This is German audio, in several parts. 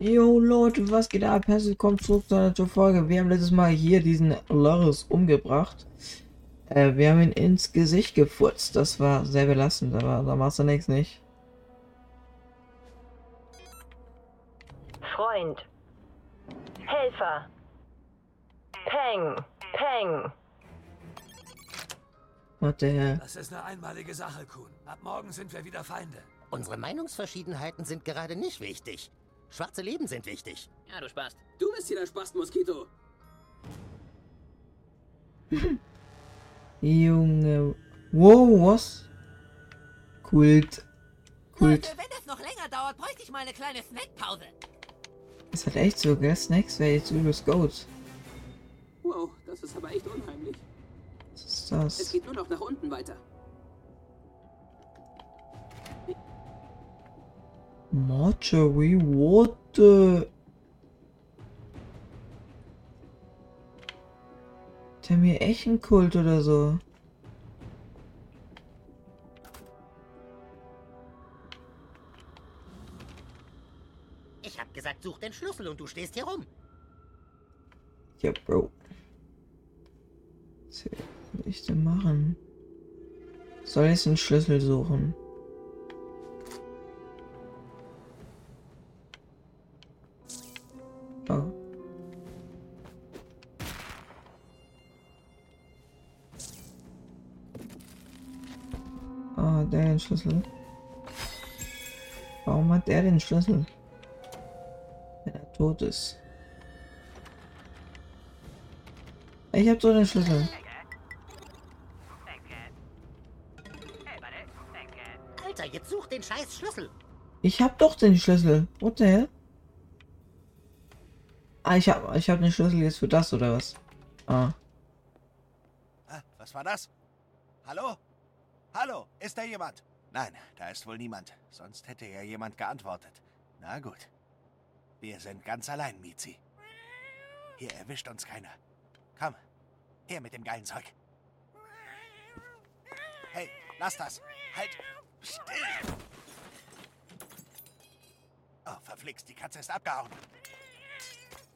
Jo Leute, was geht ab? Herzlich willkommen zurück zu einer neuen Folge. Wir haben letztes Mal hier diesen Loris umgebracht. Äh, wir haben ihn ins Gesicht gefurzt. Das war sehr belastend, aber da machst du nichts nicht. Freund. Helfer. Peng. Peng. What the hell? Das ist eine einmalige Sache, Kuhn. Ab morgen sind wir wieder Feinde. Unsere Meinungsverschiedenheiten sind gerade nicht wichtig. Schwarze Leben sind wichtig. Ja, du Spast. Du bist hier der Spast-Moskito. Junge. Wow, was? Kult. Kult. Leute, wenn es noch länger dauert, bräuchte ich mal eine kleine Snackpause. Ist halt echt so, gell? Snacks wäre jetzt übelst gut. Wow, das ist aber echt unheimlich. Was ist Es das? geht nur noch nach unten weiter. Mortuary Water. Der mir echt ein Kult oder so. Ich hab gesagt, such den Schlüssel und du stehst hier rum. Ja, Bro. Was soll ich denn machen? Soll ich den Schlüssel suchen? Oh. Ah, der den Schlüssel. Warum hat der den Schlüssel? Wenn er tot ist. Ich hab so den Schlüssel. Alter, jetzt such den scheiß Schlüssel. Ich hab doch den Schlüssel. What the hell? Ah, ich hab, ich hab den Schlüssel jetzt für das oder was? Ah, was war das? Hallo? Hallo, ist da jemand? Nein, da ist wohl niemand. Sonst hätte ja jemand geantwortet. Na gut. Wir sind ganz allein, Mizi. Hier erwischt uns keiner. Komm, her mit dem geilen Zeug. Hey, lass das. Halt. Still. Oh, verflixt, die Katze ist abgehauen.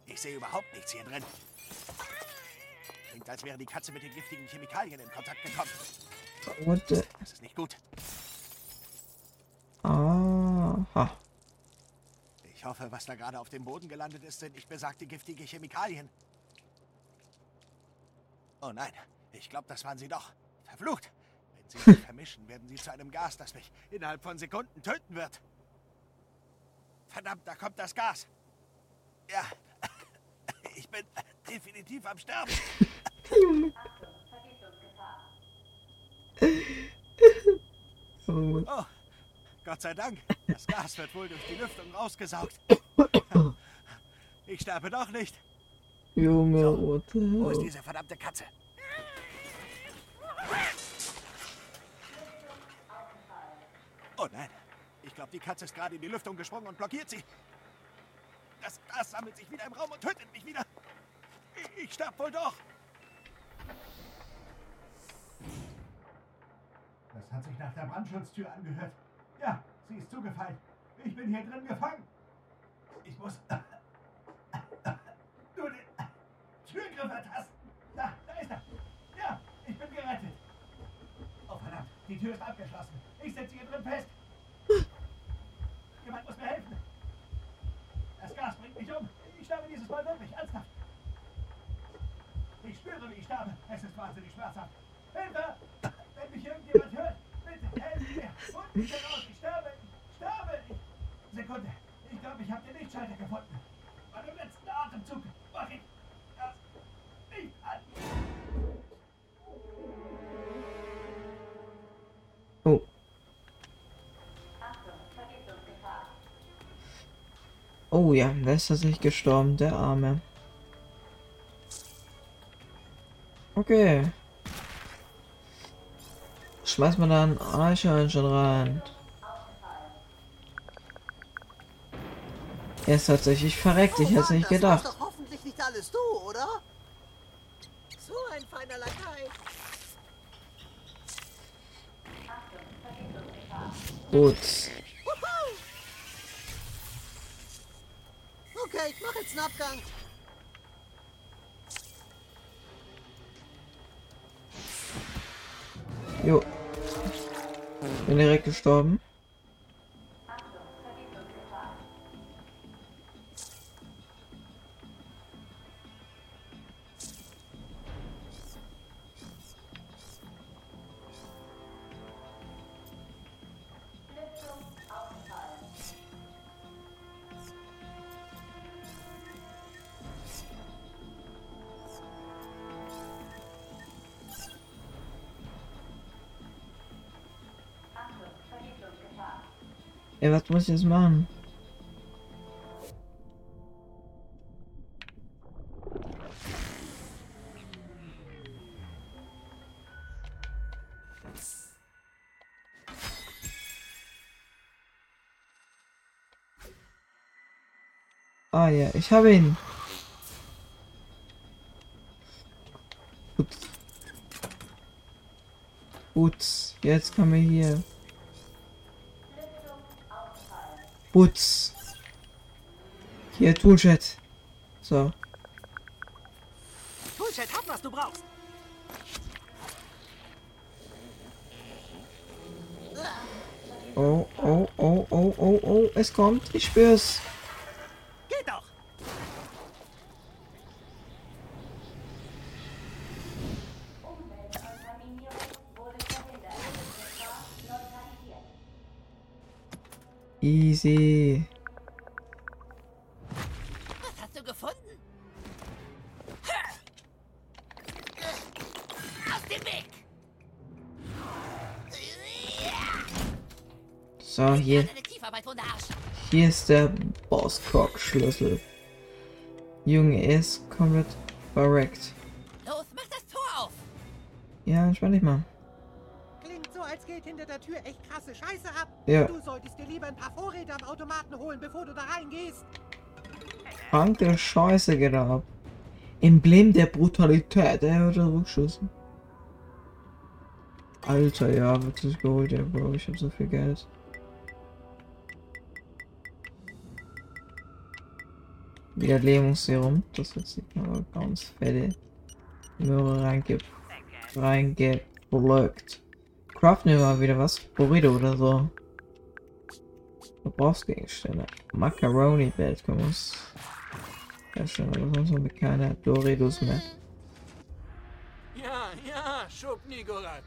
Ich sehe überhaupt nichts hier drin. Klingt, als wäre die Katze mit den giftigen Chemikalien in Kontakt gekommen. What the... Das ist nicht gut. Aha. Ich hoffe, was da gerade auf dem Boden gelandet ist, sind nicht besagte giftige Chemikalien. Oh nein, ich glaube, das waren sie doch. Verflucht! Wenn sie sich vermischen, werden sie zu einem Gas, das mich innerhalb von Sekunden töten wird. Verdammt, da kommt das Gas. Ja, ich bin definitiv am Sterben. Oh, Oh, Gott sei Dank. Das Gas wird wohl durch die Lüftung rausgesaugt. Ich sterbe doch nicht. Junge, the Wo ist diese verdammte Katze? Oh nein. Ich glaube, die Katze ist gerade in die Lüftung gesprungen und blockiert sie. Das Gas sammelt sich wieder im Raum und tötet mich wieder. Ich, ich sterb wohl doch. Das hat sich nach der Brandschutztür angehört. Ja, sie ist zugefallen. Ich bin hier drin gefangen. Ich muss nur den Türgriff ertasten. Da, da ist er. Ja, ich bin gerettet. Oh verdammt, die Tür ist abgeschlossen. Ich sitze hier drin fest. Jemand muss mir helfen. Mich um. Ich sterbe dieses Mal wirklich ernsthaft. Ich spüre, wie ich sterbe. Es ist wahnsinnig schmerzhaft. Hilfe! Wenn mich irgendjemand hört, bitte helfen mir. Holt mich heraus. Ich sterbe. Ich sterbe. Ich... Sekunde. Ich glaube, ich habe den Lichtschalter gefunden. Bei dem letzten Atemzug mach ich Oh ja, der ist tatsächlich gestorben, der Arme. Okay. Schmeiß mal da ein Eichhörnchen rein. Er ist tatsächlich verreckt, ich hätte es nicht das gedacht. doch hoffentlich nicht alles du, oder? So ein feiner Lakai. Gut. Okay, ich mach jetzt einen Abgang. Jo. Bin direkt gestorben. Ey, was muss ich jetzt machen? Ah ja, ich habe ihn. Gut. Gut, jetzt kommen wir hier. Putz. Hier, Toolchat. So. Bullshit, hab, was du brauchst. Oh, oh, oh, oh, oh, oh, es kommt, ich spür's. Geht doch. Easy. Was hast du gefunden? Aus dem Weg! So, hier, hier ist der Bosscock-Schlüssel. Junge, er ist komplett verreckt. Los, mach das Tor auf! Ja, entspann dich mal. Krasse Scheiße ab. Ja. Du solltest dir lieber ein paar Vorräte am Automaten holen, bevor du da reingehst. Kranke Scheiße geht ab. Emblem der Brutalität, er wird zurückgeschossen. Alter, ja, wirklich geholt, ey, Bro, ich hab so viel Geld. Wiederlebungsserum, das wird sich aber ganz fette Möhre reinge reingeblöckt. Craften wir mal wieder was, Burrito oder so. Verbrauchsgegenstände. Macaroni Belt können wir uns herstellen, aber sonst haben wir keine Doritos mehr. Ja, ja, Schubnigorat.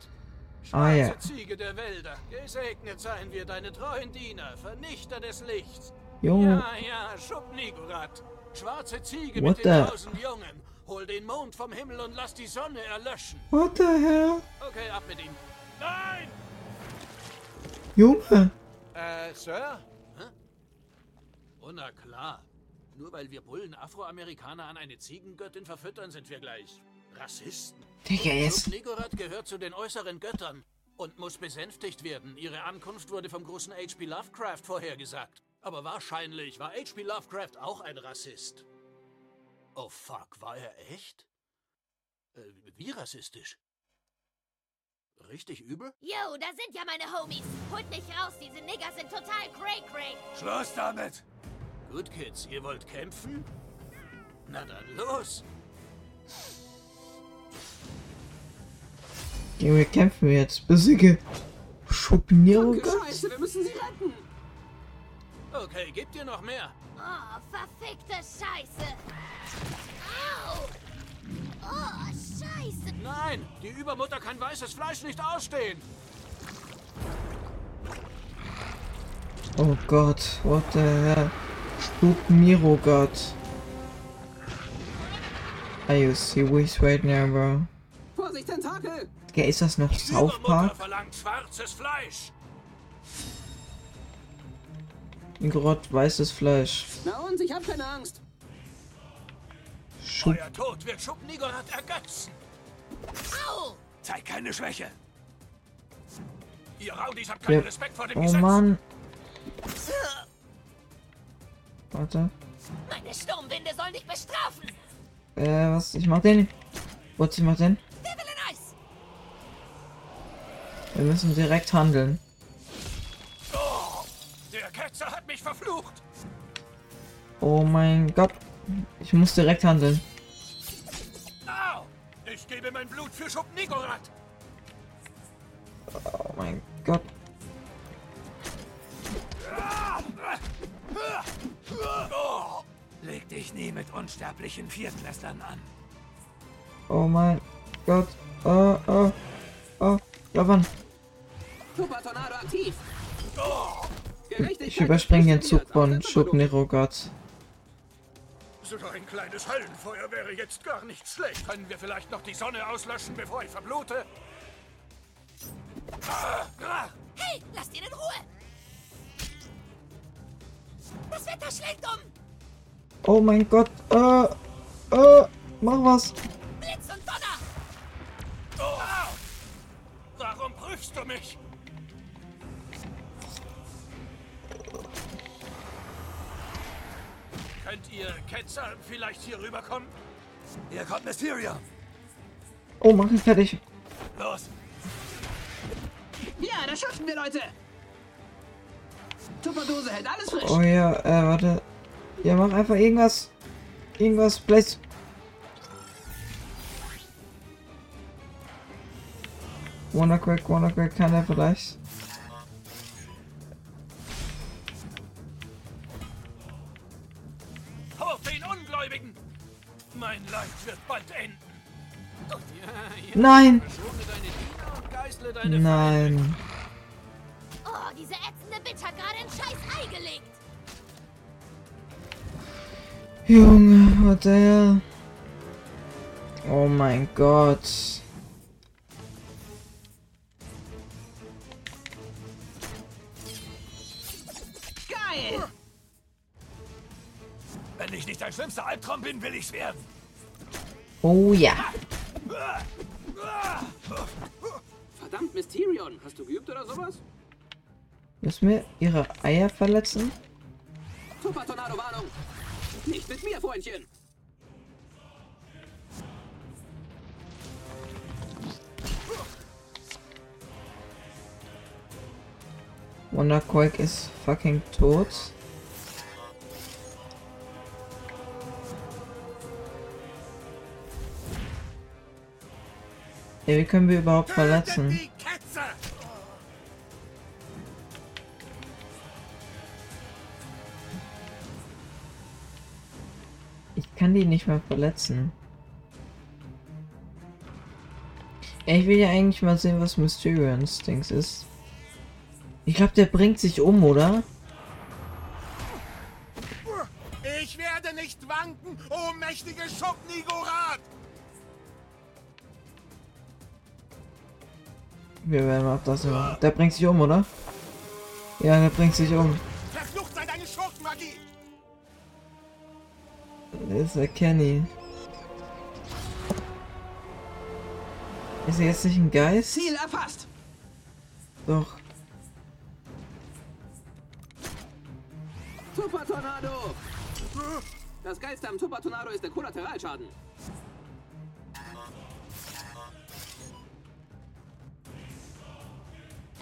Ah, ja. Schwarze Ziege der Wälder. Gesegnet seien wir, deine treuen Diener, Vernichter des Lichts. Junge, Ja, ja, Schubnigorat. Schwarze Ziege What mit den tausend Jungen. Hol den Mond vom Himmel und lass die Sonne erlöschen. what the hell? Okay, ab mit ihm. Nein! Junge, Äh, Sir? Hä? Oh, na klar. Nur weil wir Bullen Afroamerikaner an eine Ziegengöttin verfüttern, sind wir gleich Rassisten. Digga, jetzt. Schubnigorat gehört zu den äußeren Göttern und muss besänftigt werden. Ihre Ankunft wurde vom großen H.P. Lovecraft vorhergesagt. Aber wahrscheinlich war H.P. Lovecraft auch ein Rassist. Oh fuck, war er echt? Äh, wie rassistisch? Richtig übel? Yo, da sind ja meine Homies. Holt mich raus, diese Nigger sind total cray-cray. Schluss damit! Gut, Kids, ihr wollt kämpfen? Na dann los! Wir kämpfen wir jetzt. Besiege. Danke, Scheiße, wir müssen sie retten. Okay, gebt ihr noch mehr? Oh, verfickte Scheiße. Oh, Scheiße. Nein, die Übermutter kann weißes Fleisch nicht ausstehen. Oh Gott, what the hell? Schubniro Gott. Are you serious right now, bro? Vorsicht, Tentakel. Digga, ist das noch Die South Übermutter Park? verlangt schwarzes Fleisch. Grott, weißes Fleisch. Na und, ich hab keine Angst. Schub. Euer Tod wird Schubnigorat ergötzen. Au. Zeig keine Schwäche! Ihr Raudis habt keinen Ja. Respekt vor dem Oh Gesetz. Mann. Warte. Meine Sturmwinde sollen dich bestrafen. Äh, was? Ich mach den. Warte, ich mach den. Wir müssen direkt handeln. Oh, der Ketzer hat mich verflucht. Oh mein Gott. Ich muss direkt handeln. Ich gebe mein Blut für Schub Nigorat. Oh mein Gott. Oh, leg dich nie mit unsterblichen Viertklässlern an. Oh mein Gott. Oh, oh, oh. Javan. Super Tornado aktiv. Ich überspringe den Zug von Schub So ein kleines Höllenfeuer wäre jetzt gar nicht schlecht. Können wir vielleicht noch die Sonne auslöschen, bevor ich verblute? Hey, lasst ihn in Ruhe! Das Wetter schlägt um! Oh mein Gott. Äh, äh, mach was. Blitz und Donner! Oh. Warum prüfst du mich? Könnt ihr Ketzer vielleicht hier rüberkommen? Hier kommt Mysterion. Oh, mach ihn fertig. Los, Ja, das schaffen wir, Leute. Tupperdose hält alles frisch. Oh ja, äh, warte. Ja, mach einfach irgendwas. Irgendwas. Place. Wonder Crack, Wonder Crack kann er vielleicht. Ungläubigen! Mein Leid wird bald enden. Nein! Nein. Oh, diese ätzende Bitch hat gerade ein scheiß Ei gelegt! Junge, what the hell? Oh mein Gott. Albtraum bin, will ich's werden. Oh ja. Verdammt, Mysterion. Hast du geübt oder sowas? Müssen wir ihre Eier verletzen? Super Tornado Warnung. Nicht mit mir, Freundchen. Wonder Quake ist fucking tot. Ja, wie können wir überhaupt verletzen? Ich kann die nicht mehr verletzen. Ja, ich will ja eigentlich mal sehen, was Mysterions Dings ist. Ich glaube, der bringt sich um, oder? Ich werde nicht wanken, o mächtige Schubnigorat! Wir werden mal das machen. Der bringt sich um, oder? Ja, der bringt sich um. Verflucht sei deine Schurkenmagie! Das ist der Kenny. Ist er jetzt nicht ein Geist? Ziel erfasst. Doch. Super Tornado. Das Geilste am Super Tornado ist der Kollateralschaden.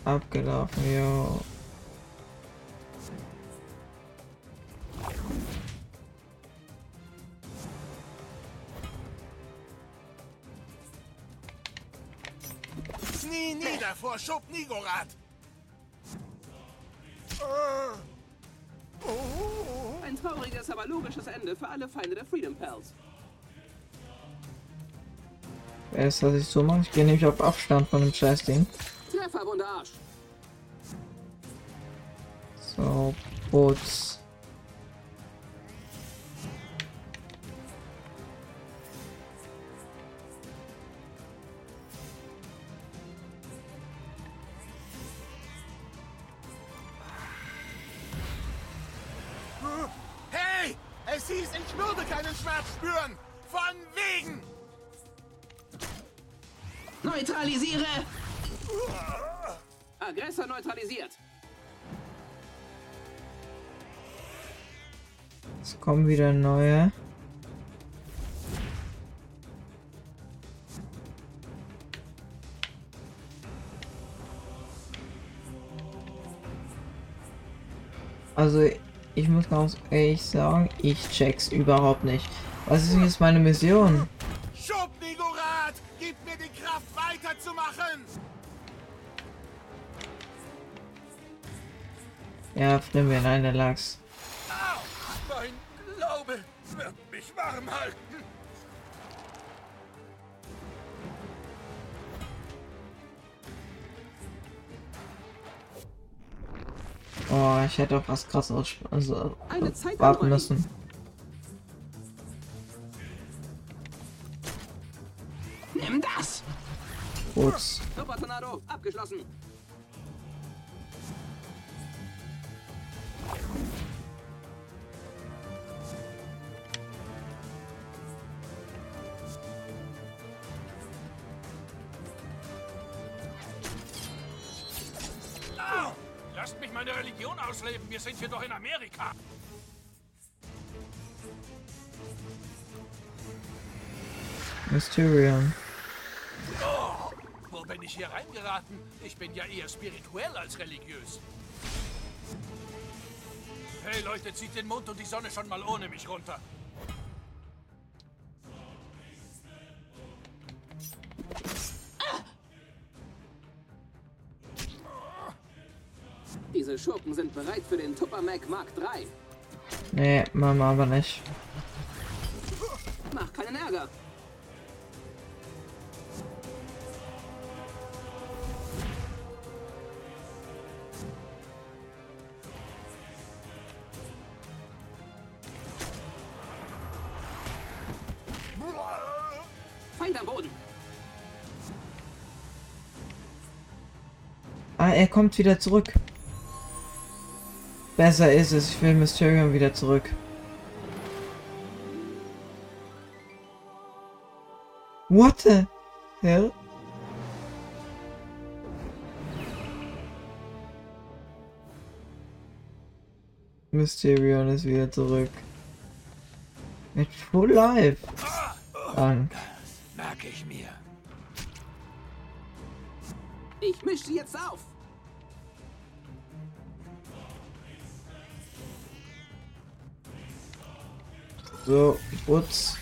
Abgelaufen, jo. Knie nieder vor Schubnigorat! Ein trauriges, aber logisches Ende für alle Feinde der Freedom Pals. Wer ist, dass ich so mache? Ich gehe nämlich auf Abstand von dem Scheißding. Treffer, wunder Arsch. So, Putz. Hey! Es hieß, ich würde keinen Schmerz spüren! Von wegen! Neutralisiere! Aggressor neutralisiert. Es kommen wieder neue. Also ich muss ganz ehrlich sagen, ich check's überhaupt nicht. Was ist jetzt meine Mission? Ja, Flimbe, nein, der lag's. Au! Mein Glaube wird mich warm halten. Oh, ich hätte auch was krasses also, Eine Zeit warten müssen. Nimm das! Gut. Super Tornado, abgeschlossen. Mysterion. Oh, wo bin ich hier reingeraten? Ich bin ja eher spirituell als religiös. Hey Leute, zieht den Mond und die Sonne schon mal ohne mich runter. Diese Schurken sind bereit für den Tuppermac Mark III. Nee, Mama aber nicht. Mach keinen Ärger. Kommt wieder zurück. Besser ist es, ich will Mysterion wieder zurück. What the hell? Mysterion ist wieder zurück. Mit Full Life. Dank. Merke ich mir. Ich misch sie jetzt auf. So, putz.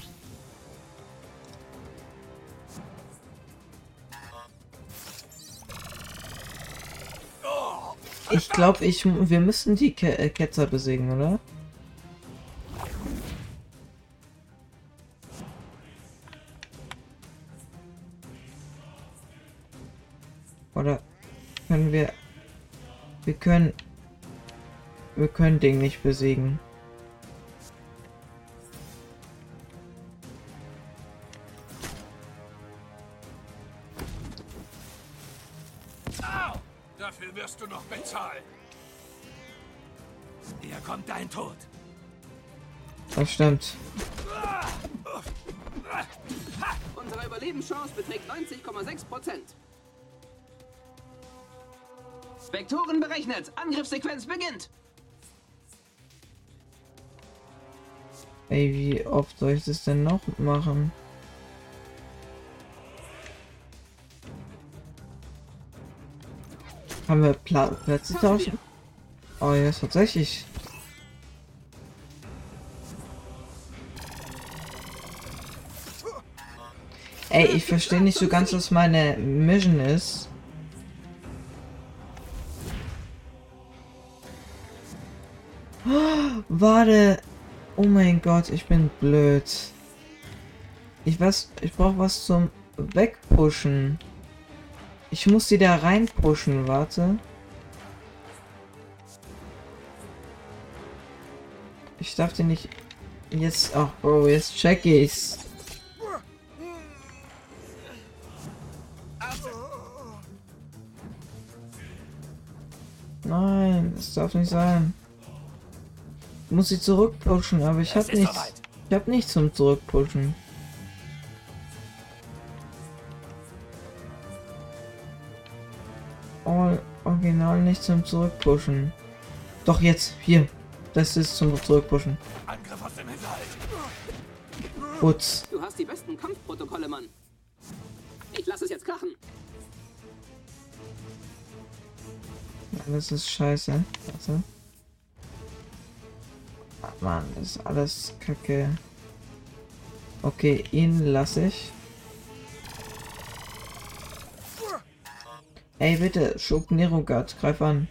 Ich glaube, ich, wir müssen die Ke äh, Ketzer besiegen, oder? Oder können wir... Wir können... Wir können Ding nicht besiegen. Dafür wirst du noch bezahlen. Hier kommt dein Tod. Das stimmt. Unsere Überlebenschance beträgt 90,6 Prozent. Vektoren berechnet. Angriffssequenz beginnt. Ey, wie oft soll ich das denn noch machen? Haben wir Pla Plätze tauschen? Oh ja, tatsächlich. Ey, ich verstehe nicht so ganz, was meine Mission ist. Oh, warte. Oh mein Gott, ich bin blöd. Ich weiß, ich brauche was zum Wegpushen. Ich muss die da reinpushen, warte. Ich darf die nicht... Jetzt... Ach, Bro, jetzt check ich's. Nein, das darf nicht sein. Ich muss sie zurückpushen, aber ich hab nichts. Ich hab nichts zum Zurückpushen. Nicht zum Zurückpushen. Doch jetzt, hier. Das ist zum Zurückpushen. Angriff aus dem Hinterhalt. Putz. Du hast die besten Kampfprotokolle, Mann. Ich lasse es jetzt krachen. Das ist scheiße. Warte. Mann, das ist alles kacke. Okay, ihn lasse ich. Ey, bitte, Schub Nerogat, greif an.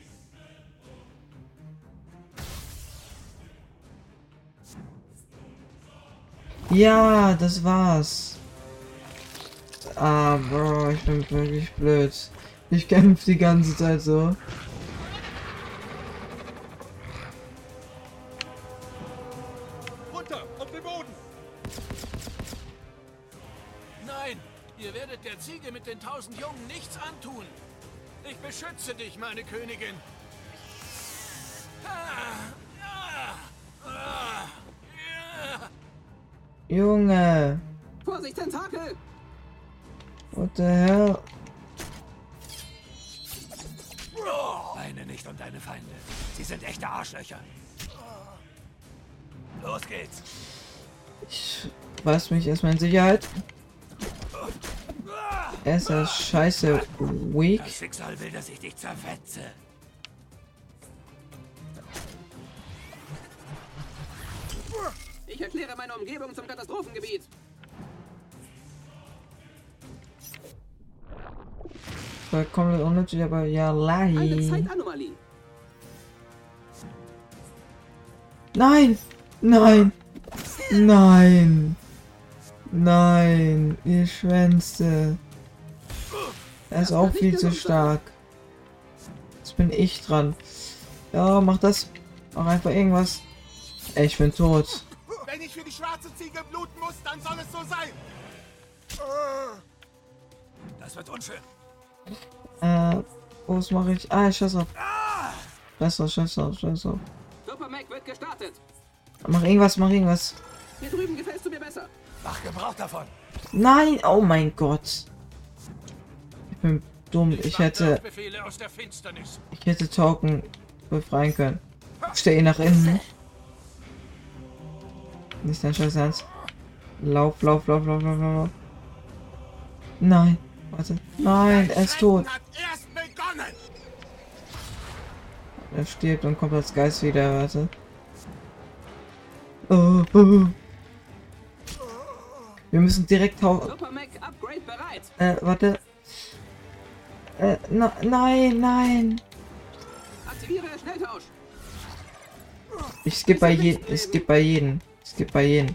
Ja, das war's. Ah, Bro, ich bin wirklich blöd. Ich kämpfe die ganze Zeit so. Ich beschütze dich, meine Königin. Junge, Vorsicht, Tentakel! what the hell? Weine nicht um deine Feinde. Sie sind echte Arschlöcher. Los geht's. Ich weiß mich erstmal in Sicherheit. Er ist ja scheiße weak. Das Schicksal will, dass ich dich zerfetze. Ich erkläre meine Umgebung zum Katastrophengebiet. War komplett unnötig, aber ja, Eine Lahi. Zeitanomalie. Nein! Nein! Nein! Nein! Ihr Schwänze! Er ist auch viel zu stark. Jetzt bin ich dran. Ja, mach das. Mach einfach irgendwas. Ey, ich bin tot. Wenn ich für die schwarze Ziege bluten muss, dann soll es so sein. Das wird unschön. Äh, was mache ich? Ah, ich scheiß auf. Scheiß auf, scheiß auf, scheiß auf. Super Mac wird gestartet. Mach irgendwas, mach irgendwas. Hier drüben gefällst du mir besser. Mach Gebrauch davon. Nein! Oh mein Gott! Ich bin dumm. Ich hätte. Ich hätte Token befreien können. Steh nach innen. Nicht dein Scheiß Ernst. Lauf, lauf, lauf, lauf, lauf, lauf. lauf. Nein. Warte. Nein, er ist tot. Er stirbt und kommt als Geist wieder. Warte. Oh, oh. Wir müssen direkt bereit. Äh, warte. Äh, na, nein, nein. Aktiviere Schnelltausch. Ich skippe bei jedem. Ich skippe bei jedem. Ich skippe bei jedem.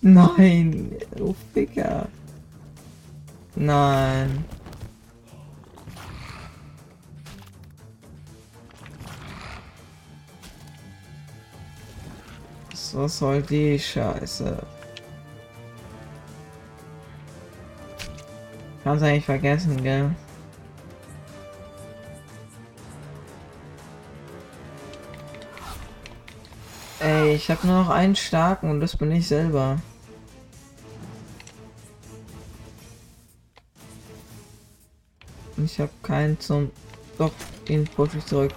Nein, du Ficker. Nein. Was soll die Scheiße? Kannst eigentlich vergessen, gell? Ey, ich habe nur noch einen starken und das bin ich selber. Ich habe keinen zum... Doch, ihn push ich zurück.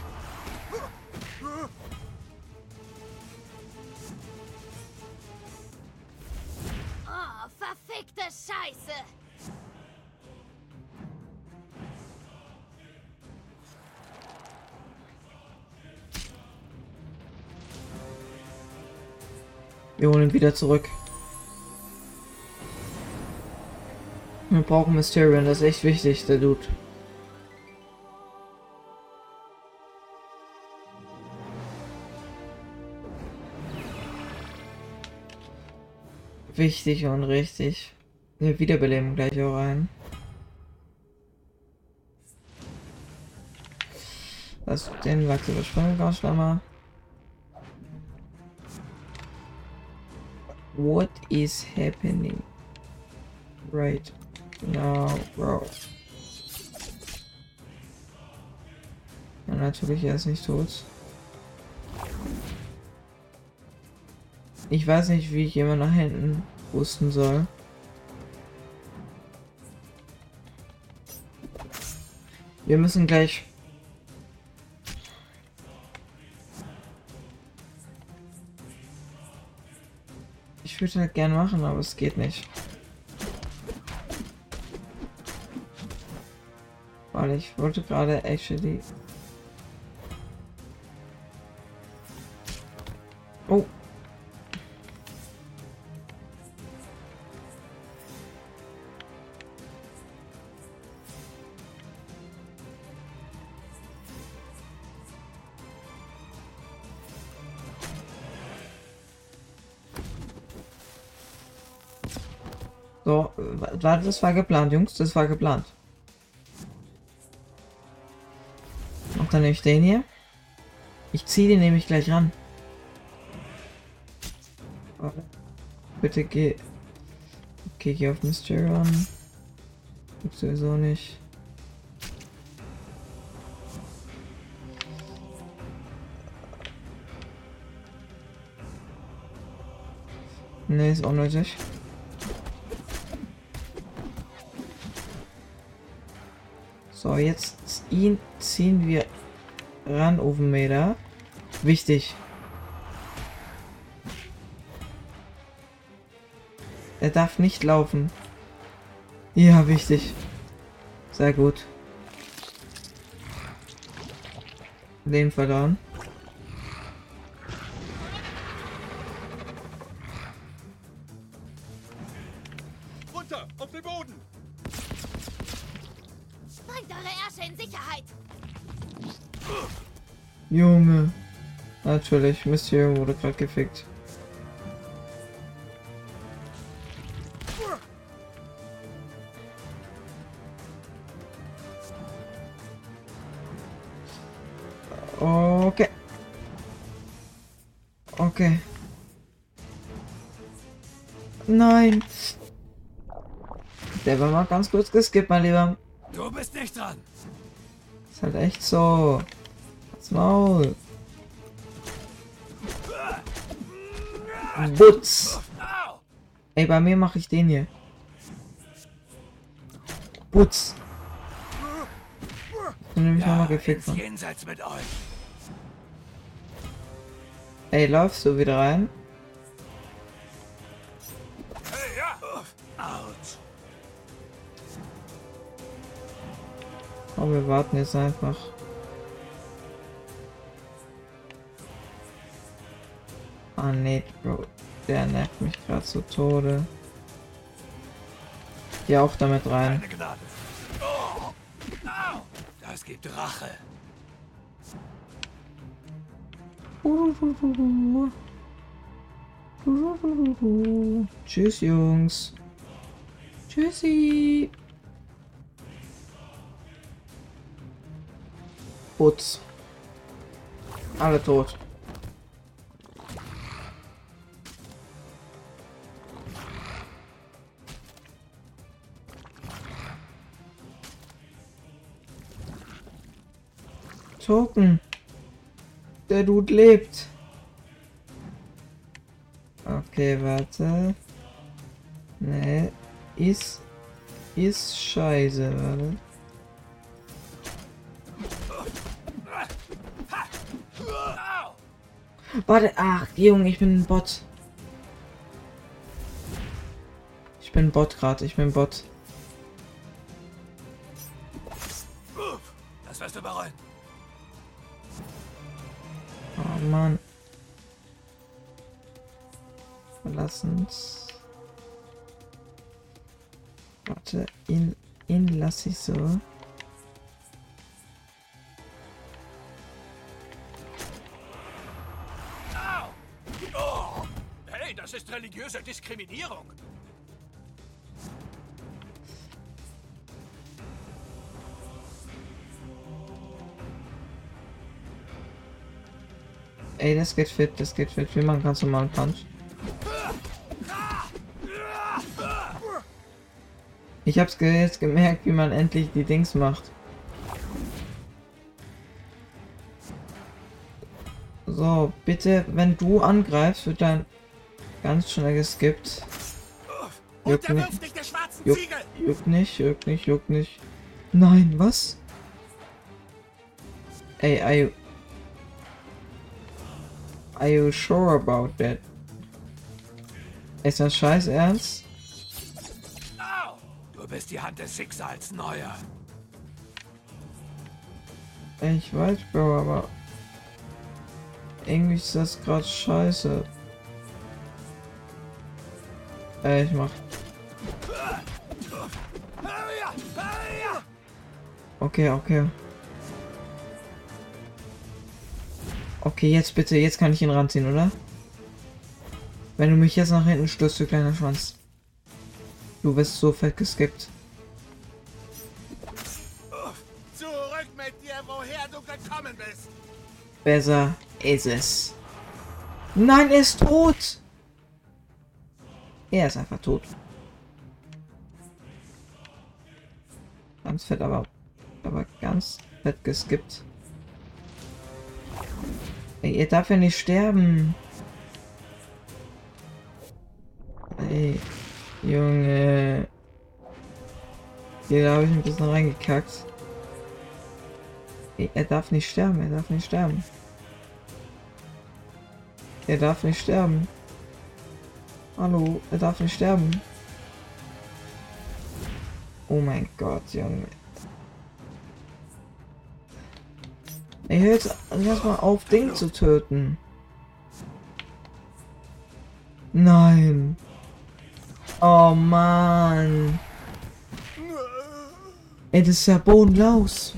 Wieder zurück. Wir brauchen Mysterion, das ist echt wichtig, der Dude. Wichtig und richtig. Wir wiederbeleben gleich auch ein. Lass den Lachs überspringen, Grasschlammer. What is happening right now, bro? Ja, natürlich, er ist nicht tot. Ich weiß nicht, wie ich jemand nach hinten pusten soll. Wir müssen gleich. Ich würde halt gern machen, aber es geht nicht. Weil ich wollte gerade actually. Äh, warte, das war geplant, Jungs, das war geplant. Mach dann nämlich den hier. Ich ziehe den nämlich gleich ran. Bitte geh. Okay, geh auf Mystery ran. Gibt sowieso nicht. Nee, ist unnötig. So, jetzt ihn ziehen wir ran, Ofenmeter. Wichtig. Er darf nicht laufen. Ja, wichtig. Sehr gut. Den verloren. Runter, auf den Boden! Bringt eure Ärsche in Sicherheit. Junge. Natürlich, Monsieur wurde gerade gefickt. Okay. Okay. Nein. Der war mal ganz kurz geskippt, mein Lieber. Du bist nicht dran. Ist halt echt so. Das Maul. Butz. Ey, bei mir mache ich den hier. Butz. Und nämlich nochmal gefickt. Mann. Jenseits mit euch. Ey, läufst du wieder rein? Oh, wir warten jetzt einfach. Ah, nee, Bro. Der nervt mich gerade zu Tode. Geh auch damit rein. Oh. Das gibt Rache. Tschüss, Jungs. Tschüssi. Putz. Alle tot. Token. Der Dude lebt. Okay, warte. Nee. Ist. Ist scheiße, warte. Warte, ach, Junge, ich bin ein Bot. Ich bin Bot gerade, ich bin Bot. Das wirst du bereuen. Oh Mann. Lass uns. Warte, ihn, ihn lasse ich so. Religiöse Diskriminierung. Ey, das geht fit, das geht fit. Wir machen ganz normalen Punch. Ich hab's jetzt gemerkt, wie man endlich die Dings macht. So, bitte, wenn du angreifst, wird dann ganz schnell geskippt. Juckt nicht, juckt, juckt nicht, juckt nicht, juckt nicht. Nein, was? Ey, are you... Are you sure about that? Ist das scheiß ernst? Du bist die Hand des Schicksals, Neuer. Ich weiß, Bro, aber... irgendwie ist das gerade scheiße. Äh, ich mach. Okay, okay. Okay, jetzt bitte, jetzt kann ich ihn ranziehen, oder? Wenn du mich jetzt nach hinten stößt, du kleiner Schwanz. Du wirst so fett geskippt. Zurück mit dir, woher du gekommen bist. Besser ist es. Nein, er ist tot. Er ist einfach tot. Ganz fett, aber, aber ganz fett geskippt. Ey, ihr darf ja nicht sterben. Ey, Junge. Hier habe ich ein bisschen reingekackt. Ey, er darf nicht sterben, er darf nicht sterben. Er darf nicht sterben. Hallo, er darf nicht sterben. Oh mein Gott, Junge. Ey, hör jetzt erstmal auf, Ding zu töten. Nein. Oh Mann. Ey, das ist ja bodenlos.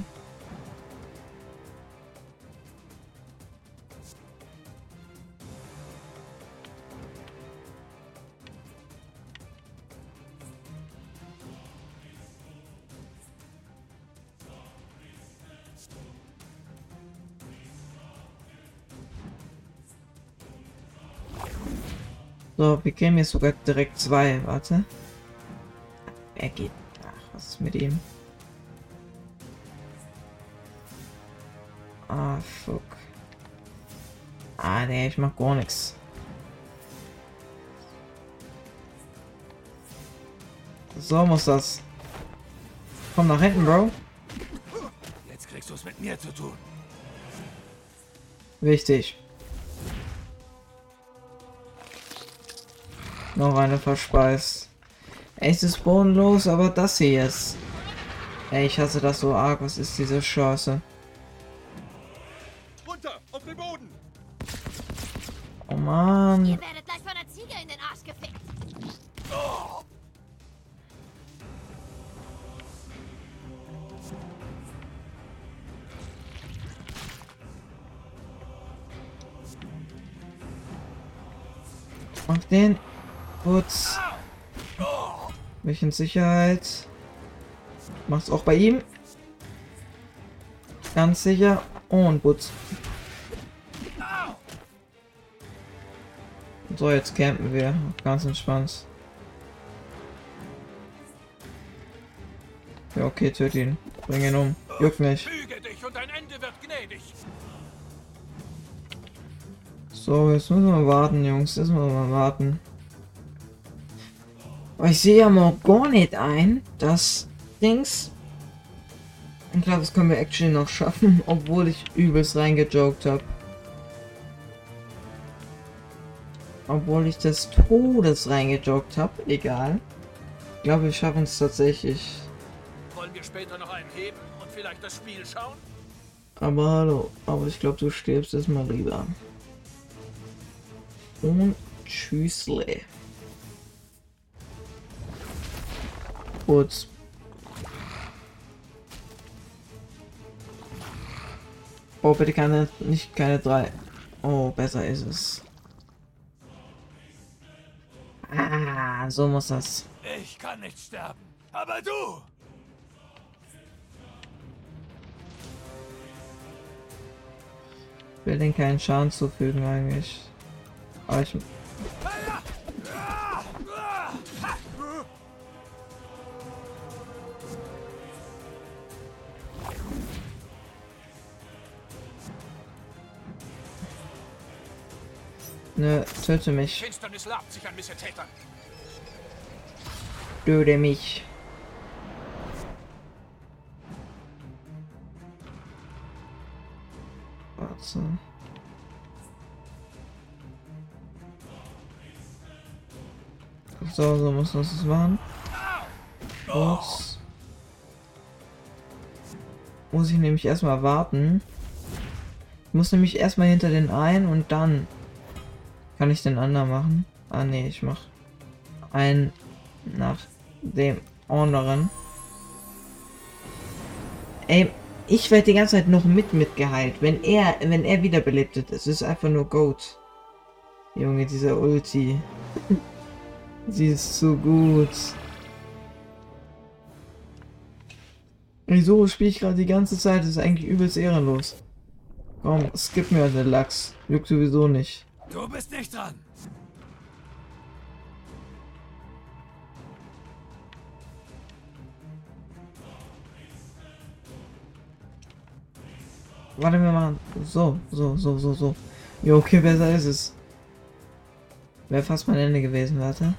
So, wir kriegen jetzt sogar direkt zwei. Warte. Er geht. Ach, was ist mit ihm? Ah, fuck. Ah, nee, ich mach gar nichts. So muss das. Komm nach hinten, Bro. Jetzt kriegst du es mit mir zu tun. Wichtig. Noch eine verspeist. Echt ist bodenlos, aber das hier ist. Ey, ich hasse das so arg. Was ist diese Chance? Runter, auf den Boden. Oh Mann. Ihr werdet gleich von der Ziege in den Arsch gefickt. Mach den. Putz. Mich in Sicherheit. Mach's auch bei ihm. Ganz sicher. Und Putz. So, jetzt campen wir. Ganz entspannt. Ja, okay, töte ihn. Bring ihn um. Juckt nicht. So, jetzt müssen wir warten, Jungs. Jetzt müssen wir mal warten. Aber ich sehe ja mal gar nicht ein, dass Dings. Ich glaube, das können wir actually noch schaffen, obwohl ich übelst reingejoked habe. Obwohl ich des Todes reingejoked habe. Egal. Ich glaube, wir schaffen es tatsächlich. Wollen wir später noch einen heben und vielleicht das Spiel schauen? Aber hallo. Aber ich glaube, du stirbst jetzt mal lieber. Und tschüssle. Kurz. Oh, bitte keine, nicht keine drei. Oh, besser ist es. Ah, so muss das. Ich kann nicht sterben, aber du. Ich will den keinen Schaden zufügen eigentlich. Aber ich... Nö, töte mich. Finsternis labt sich an Missetätern. Töte mich. Warte. So, so muss das es machen. Ups. Muss ich nämlich erstmal warten, Ich muss nämlich erstmal hinter den einen und dann kann ich den anderen machen. Ah nee, ich mach einen nach dem anderen. Ey, ich werde die ganze Zeit noch mit mitgeheilt. Wenn er, wenn er wiederbelebt wird, es ist einfach nur Goat. Junge, dieser Ulti. Sie ist so gut. Wieso spiele ich gerade die ganze Zeit? Das ist eigentlich übelst ehrenlos. Komm, skip mir den Lachs. Juckt sowieso nicht. Du bist nicht dran. Warte, wir machen so, so, so, so, so. Jo, okay, besser ist es. Wäre fast mein Ende gewesen, warte.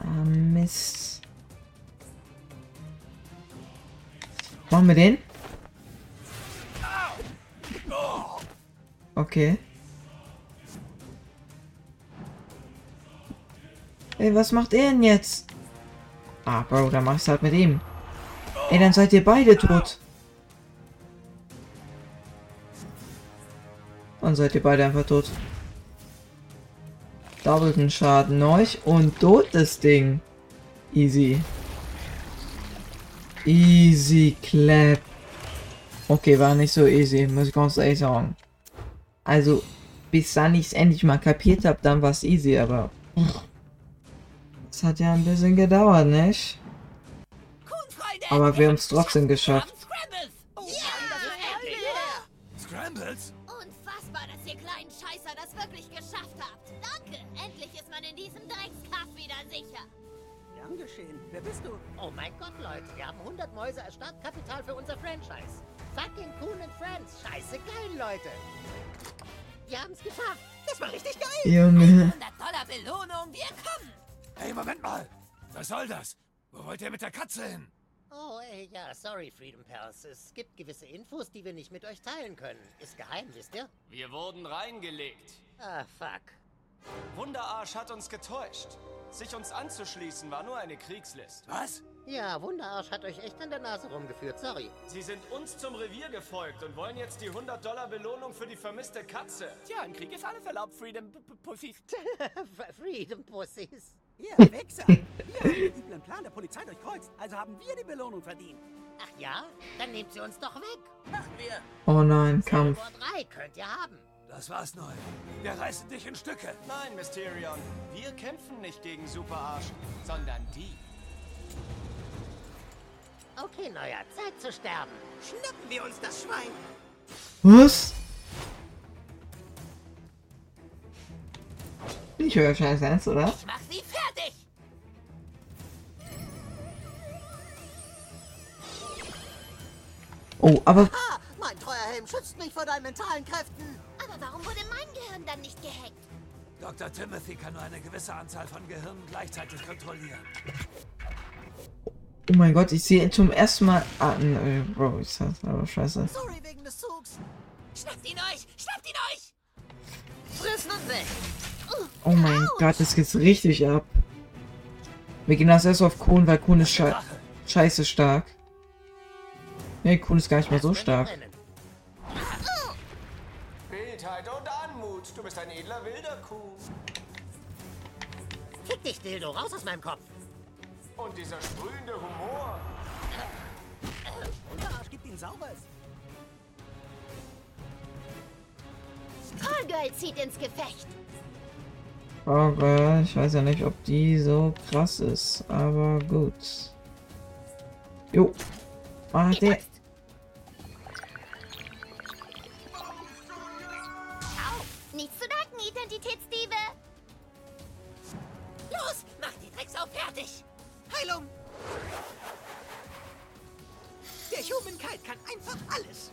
Ah, Mist. Machen wir den? Okay. Ey, was macht er denn jetzt? Ah, Bro, dann mach's halt mit ihm. Ey, dann seid ihr beide tot. Dann seid ihr beide einfach tot. Doppelten Schaden euch und tot das Ding. Easy. Easy clap. Okay, war nicht so easy, muss ich ganz ehrlich sagen. Also, bis dann ich es endlich mal kapiert habe, dann war es easy, aber... Es hat ja ein bisschen gedauert, nicht? Aber wir haben es trotzdem geschafft. Mäuse als Startkapital für unser Franchise. Fucking Coon and Friends. Scheiße geil, Leute. Wir haben es geschafft. Das war richtig geil. Junge. 100 Dollar Belohnung, wir kommen. Hey, Moment mal. Was soll das? Wo wollt ihr mit der Katze hin? Oh, ey, ja, sorry, Freedom Pals. Es gibt gewisse Infos, die wir nicht mit euch teilen können. Ist geheim, wisst ihr? Wir wurden reingelegt. Ah, fuck. Wunderarsch hat uns getäuscht. Sich uns anzuschließen war nur eine Kriegslist. Was? Ja, Wunderarsch hat euch echt an der Nase rumgeführt, sorry. Sie sind uns zum Revier gefolgt und wollen jetzt die 100 Dollar Belohnung für die vermisste Katze. Tja, im Krieg ist alles erlaubt, Freedom Pussies. Freedom Pussies. Ihr Wichser. Wir haben den üblen Plan der Polizei durchkreuzt. Also haben wir die Belohnung verdient. Ach ja? Dann nehmt sie uns doch weg. Machen wir. Oh nein, Kampf. Vor drei könnt ihr haben. Das war's neu. Wir reißen dich in Stücke. Nein, Mysterion. Wir kämpfen nicht gegen Superarsch, sondern die. Okay, Neuer, Zeit zu sterben. Schnappen wir uns das Schwein. Was? Ich höre scheiß ernst, oder? Ich mach sie fertig. Oh, aber Ha! Mein treuer Helm schützt mich vor deinen mentalen Kräften. Aber warum wurde mein Gehirn dann nicht gehackt? Dr. Timothy kann nur eine gewisse Anzahl von Gehirnen gleichzeitig kontrollieren. Oh mein Gott, ich sehe zum ersten Mal. Ah, ne, Bro, ich sag's aber scheiße. Sorry wegen des Zugs. Schnappt ihn euch! Schnappt ihn euch! Friss und weg. Oh mein Gott, das geht's richtig ab. Wir gehen das erst auf Kuhn, weil Kuhn ist schei scheiße stark. Nee, Kuhn ist gar nicht mal so stark. Wildheit und Anmut. Du bist ein edler wilder Kuh. Fick dich, Dildo, raus aus meinem Kopf. Und dieser sprühende Humor. Unterarsch gibt ihn sauberes. Callgirl zieht ins Gefecht. Gott, ich weiß ja nicht, ob die so krass ist, aber gut. Jo. Ah, der. Au! Nichts zu danken, Identitätsdiebe! Los, mach die Drecksau fertig! Heilung. Der Humankind kann einfach alles.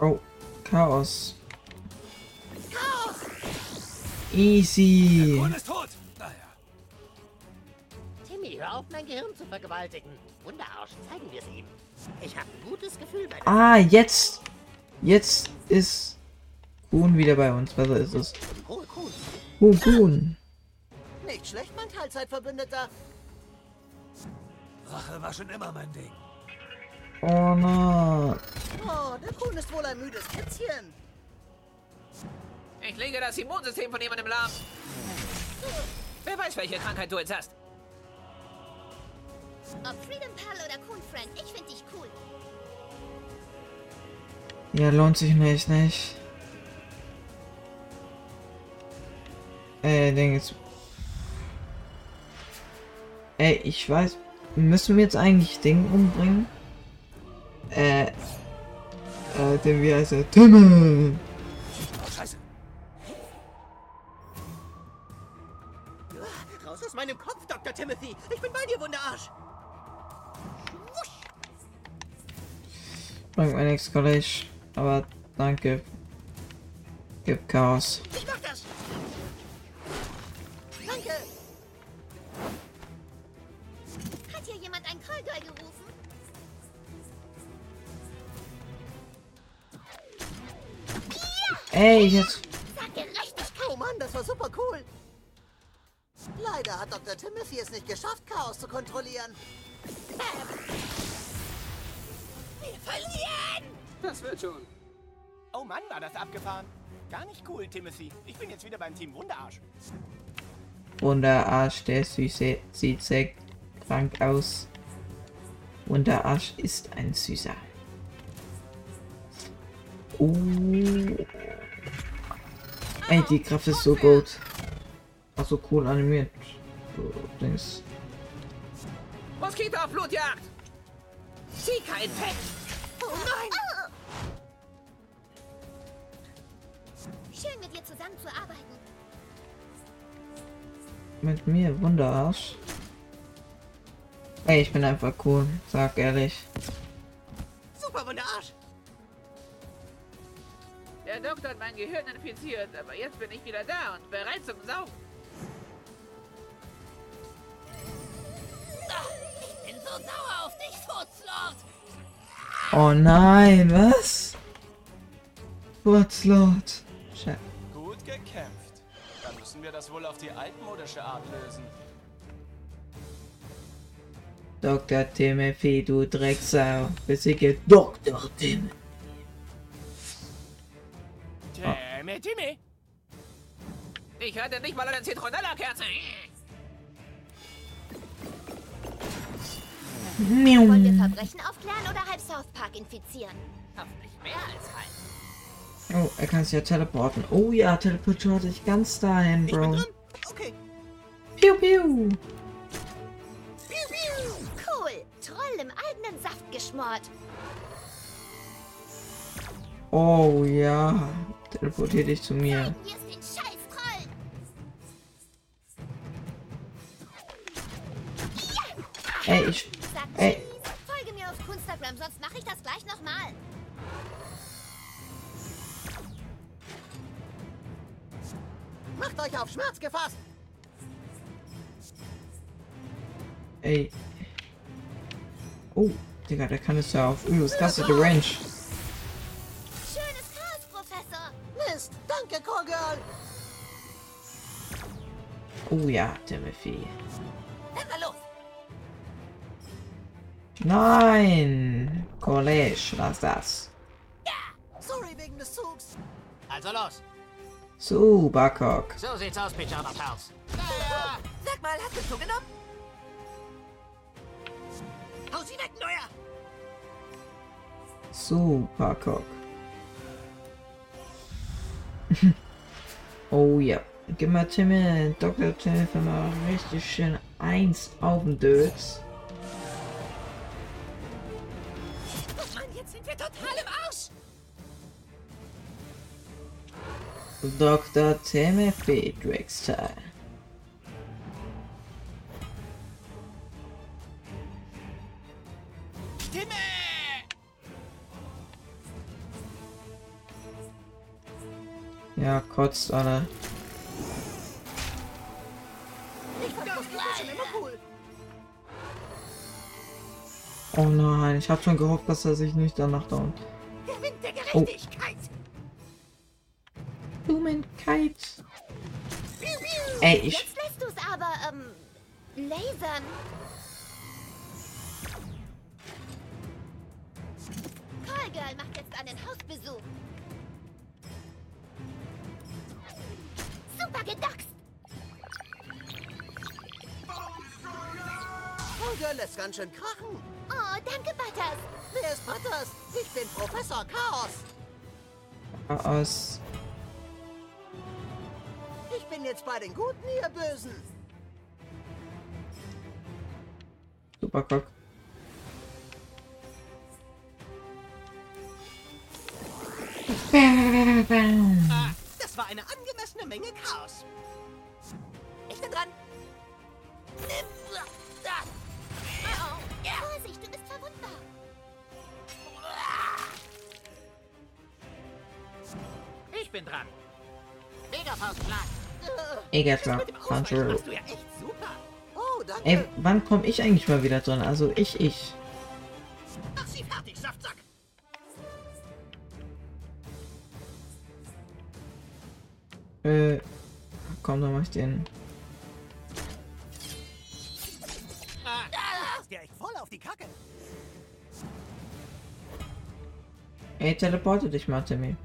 Oh, Chaos. Chaos! Easy. Kuhn ist tot. Naja. Timmy, hör auf, mein Gehirn zu vergewaltigen. Wunderarsch, zeigen wir es ihm. Ich habe ein gutes Gefühl bei Ah, jetzt. Jetzt ist Kuhn wieder bei uns. Besser ist es. Oh, Kuhn. Nicht schlecht, mein Teilzeitverbündeter. Rache war schon immer mein Ding. Oh nein. Oh, der Kuhn ist wohl ein müdes Kätzchen. Ich lege das Immunsystem von jemandem lahm. Wer weiß, welche Krankheit du jetzt hast. Ob Freedom Pal oder Coon Friend, ich finde dich cool. Ja, lohnt sich nicht, nicht? Äh, Ding jetzt. Ey, ich weiß. Müssen wir jetzt eigentlich Ding umbringen? Äh. Äh, den wie heißt er? Timmel! Scheiße. Raus aus meinem Kopf, Dr. Timothy. Ich bin bei dir, Wunderarsch. Bringt mir nichts, College. Aber danke. Gibt Chaos. Ich mach das. Ey, jetzt. Sag! Oh Mann, das war super cool. Leider hat Dr. Timothy es nicht geschafft, Chaos zu kontrollieren. Wir verlieren! Das wird schon. Oh Mann, war das abgefahren. Gar nicht cool, Timothy. Ich bin jetzt wieder beim Team Wunderarsch. Und der Süße, sieht sehr krank aus. Und der Arsch ist ein Süßer. Oh. Ey, die Kraft ist so gut. Also cool animiert. So, Dings. Moskito auf Blutjagd! Zieh kein Fett! Oh nein! Schön mit dir zusammenzuarbeiten. Mit mir, Wunderarsch. Ey, ich bin einfach cool, sag ehrlich. Super Wunderarsch. Der Doktor hat mein Gehirn infiziert, aber jetzt bin ich wieder da und bereit zum Saugen. Ich bin so sauer auf dich, Furzlord! Oh nein, was? Furzlord. Gut gekämpft. Dann müssen wir das wohl auf die altmodische Art lösen. Dr. Timothy, du Drecksau. Besiege Dr. Tim. Timmy, Timmy! Ich hatte nicht mal eine Zitronella-Kerze. Wollen wir Verbrechen aufklären oder halb South Park infizieren? Hoffentlich mehr als halb. Oh, er kann sich ja teleporten. Oh ja, teleportiert sich ganz dahin, Ich bin Bro. drin. Okay. Piu, piu. Cool! Troll im eigenen Saft geschmort. Oh ja. Teleportier dich zu mir. Ist! Ey, ich. Sag Ey. Folge mir auf Kunstagram, sonst mache ich das gleich nochmal. Macht euch auf Schmerz gefasst. Ey. Oh, Digga, der kann es ja auf übelst krasse Range. Mist. Danke, Callgirl. Oh ja, Timothy. Nein! College, was das? Sorry wegen des Zugs. Also los. Super Cock. So sieht's aus, Pyjama Pals. Sag mal, hast du zugenommen? Hau sie weg, Neuer. Super Cock. oh ja. Gib mal Timmy, Dr. Timmy mal richtig schön eins auf den Dötz. Mann, jetzt sind wir total im Arsch. Dr. Timothy Drexter. Timmy! Ja, kotzt alle. Oh nein, ich habe schon gehofft, dass er sich nicht danach dauert. Oh. Blumenkite. Ey, ich. Jetzt lässt du's aber, ähm, lasern. Callgirl macht jetzt einen Hausbesuch. Super gedoxt. Supergirl lässt ganz schön krachen. Oh, danke, Butters. Wer ist Butters? Ich bin Professor Chaos. Aus. Ich bin jetzt bei den Guten, ihr Bösen. Supercock. Das war eine angemessene Menge Chaos. Ich bin dran. Vorsicht, du bist verwundbar. Ich bin dran. Megafaustschlag. Ausweichen Control. ja. Oh. Ey, wann komme ich eigentlich mal wieder dran? Also ich, ich. Äh, komm, dann mach ich den. Ist dir echt voll auf die Kacke. Ey, teleporte dich mal, Timmy.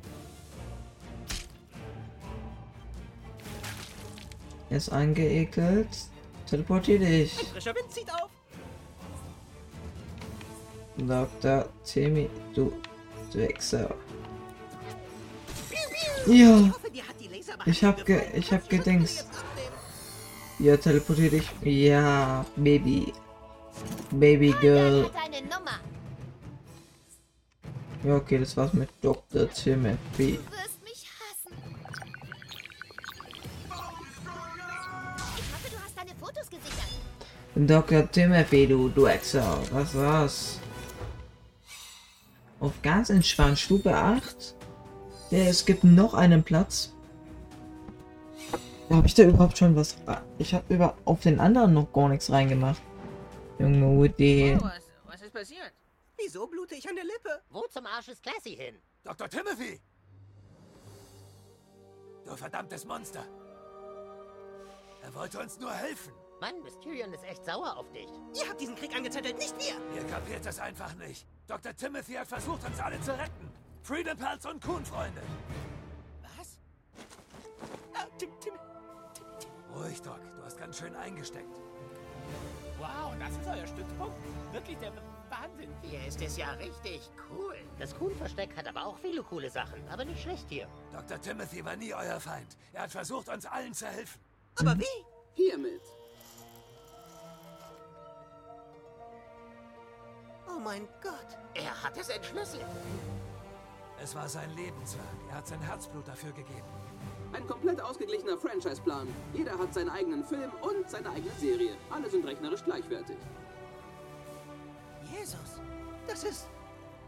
Er ist angeekelt. Teleportier dich. Frischer Wind zieht auf. Dr. Timmy, du. Ich Ja, Ich hab ge- ich hab du abnehmen? ja, teleportier dich. Ja, Baby. Baby Girl. Ja, okay, das war's mit Dr. Timothy. Du du. Dr. Timothy, du Drecksau. Was war's? Auf ganz entspannt, Stufe 8. Ja, es gibt noch einen Platz. Habe ich da überhaupt schon was? Ich habe über auf den anderen noch gar nichts reingemacht. Junge, Woody. Oh, was, was ist passiert? Wieso blute ich an der Lippe? Wo zum Arsch ist Classy hin? Dr. Timothy! Du verdammtes Monster! Er wollte uns nur helfen. Mann, Mysterion ist echt sauer auf dich. Ihr habt diesen Krieg angezettelt, nicht wir. Ihr kapiert das einfach nicht. Dr. Timothy hat versucht, uns alle zu retten. Freedom Pals und Kuhn-Freunde. Was? Ah, Tim, Tim. Ruhig, Doc. Du hast ganz schön eingesteckt. Wow, das ist euer Stützpunkt? Wirklich der Wahnsinn. Hier ist es ja richtig cool. Das Kuhn-Versteck hat aber auch viele coole Sachen, aber nicht schlecht hier. Dr. Timothy war nie euer Feind. Er hat versucht, uns allen zu helfen. Aber wie? Hiermit. Oh mein Gott. Er hat es entschlüsselt. Es war sein Lebenswerk. Er hat sein Herzblut dafür gegeben. Ein komplett ausgeglichener Franchise-Plan. Jeder hat seinen eigenen Film und seine eigene Serie. Alle sind rechnerisch gleichwertig. Jesus. Das ist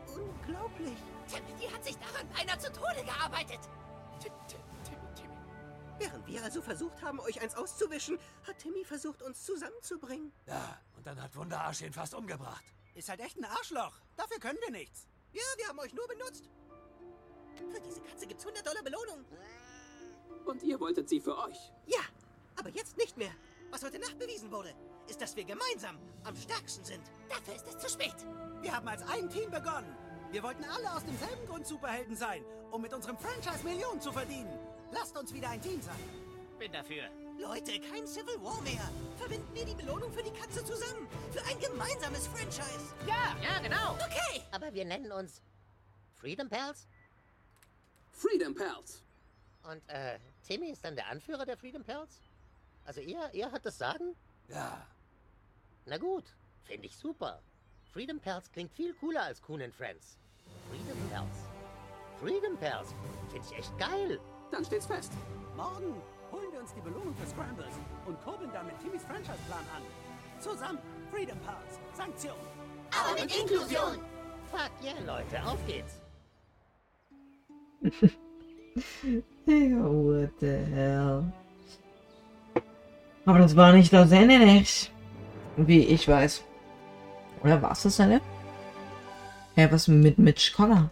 unglaublich. Timothy hat sich daran beinahe zu Tode gearbeitet. Während wir also versucht haben, euch eins auszuwischen, hat Timmy versucht, uns zusammenzubringen. Ja, und dann hat Wunderarsch ihn fast umgebracht. Ist halt echt ein Arschloch. Dafür können wir nichts. Ja, wir haben euch nur benutzt. Für diese Katze gibt's 100 Dollar Belohnung. Und ihr wolltet sie für euch. Ja, aber jetzt nicht mehr. Was heute Nacht bewiesen wurde, ist, dass wir gemeinsam am stärksten sind. Dafür ist es zu spät. Wir haben als ein Team begonnen. Wir wollten alle aus demselben Grund Superhelden sein, um mit unserem Franchise Millionen zu verdienen. Lasst uns wieder ein Team sein. Bin dafür. Leute, kein Civil War mehr. Verwenden wir die Belohnung für die Katze zusammen. Für ein gemeinsames Franchise. Ja, ja, genau. Okay. Aber wir nennen uns Freedom Pals. Freedom Pals. Und, äh, Timmy ist dann der Anführer der Freedom Pals? Also ihr, ihr hat das Sagen? Ja, Na gut, finde ich super. Freedom Pals klingt viel cooler als Coon and Friends. Freedom Pals. Freedom Pals. Finde ich echt geil. Dann steht's fest. Morgen holen wir uns die Belohnung für Scrambles und kurbeln damit Timmys Franchise-Plan an. Zusammen, Freedom Pals, Sanktion. Aber mit Inklusion. Fuck yeah, Leute, auf geht's. What the hell? Aber das war nicht das Ende nicht. Wie ich weiß. Oder war es das Ende? Hä, was mit Mitch Connor?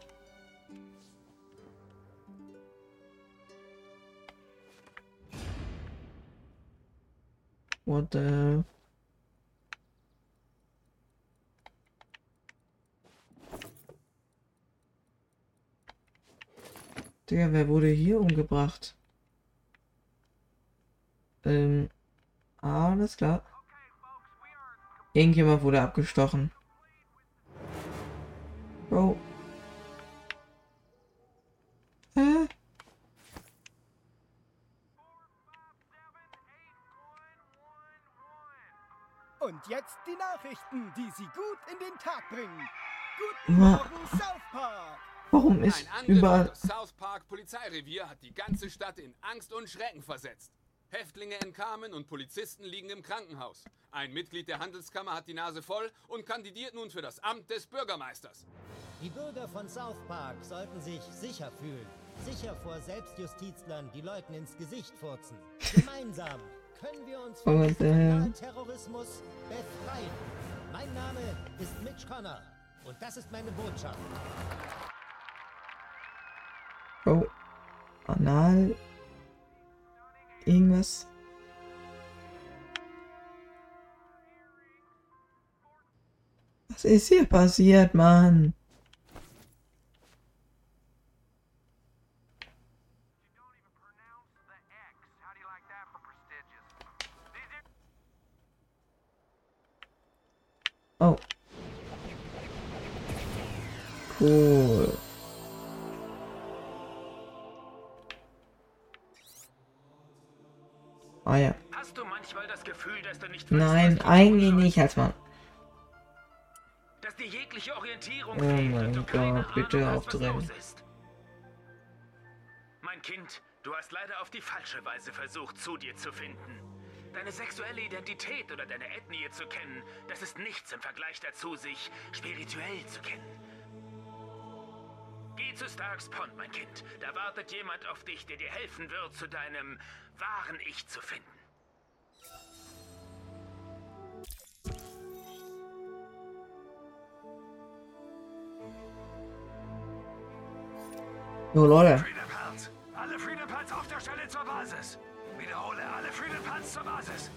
What the... Digga, wer wurde hier umgebracht? Ähm, alles klar. Irgendjemand wurde abgestochen. Bro. Hä? Und jetzt die Nachrichten, die Sie gut in den Tag bringen. Guten Morgen, South Park! Warum ist Ein Angriff überall... South Park Polizeirevier hat die ganze Stadt in Angst und Schrecken versetzt. Häftlinge entkamen und Polizisten liegen im Krankenhaus. Ein Mitglied der Handelskammer hat die Nase voll und kandidiert nun für das Amt des Bürgermeisters. Die Bürger von South Park sollten sich sicher fühlen. Sicher vor Selbstjustizlern, die Leuten ins Gesicht furzen. Gemeinsam können wir uns von? Terrorismus befreien. Mein Name ist Mitch Connor und das ist meine Botschaft. Bro. Anal. Irgendwas. Was ist hier passiert, Mann? Oh. Cool. Gefühl, dass du nicht Nein, eigentlich nicht, als Mann. dass dir jegliche Orientierung Oh mein Gott, bitte aufdrehen. Mein Kind, du hast leider auf die falsche Weise versucht, zu dir zu finden. Deine sexuelle Identität oder deine Ethnie zu kennen, das ist nichts im Vergleich dazu, sich spirituell zu kennen. Geh zu Starks Pond, mein Kind. Da wartet jemand auf dich, der dir helfen wird, zu deinem wahren Ich zu finden. Jo, Leute. Freedom. Alle Freedom Pals auf der Stelle zur Basis. Wiederhole, alle Freedom Pals zur Basis.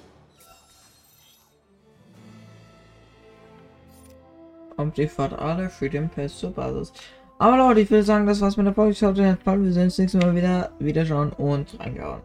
Kommt die Fahrt alle den Pass zur Basis. Aber Leute, ich würde sagen, das war's mit der Folge. Schaut in den Fall. Wir sehen uns nächstes Mal wieder. Wiederschauen und reingehauen.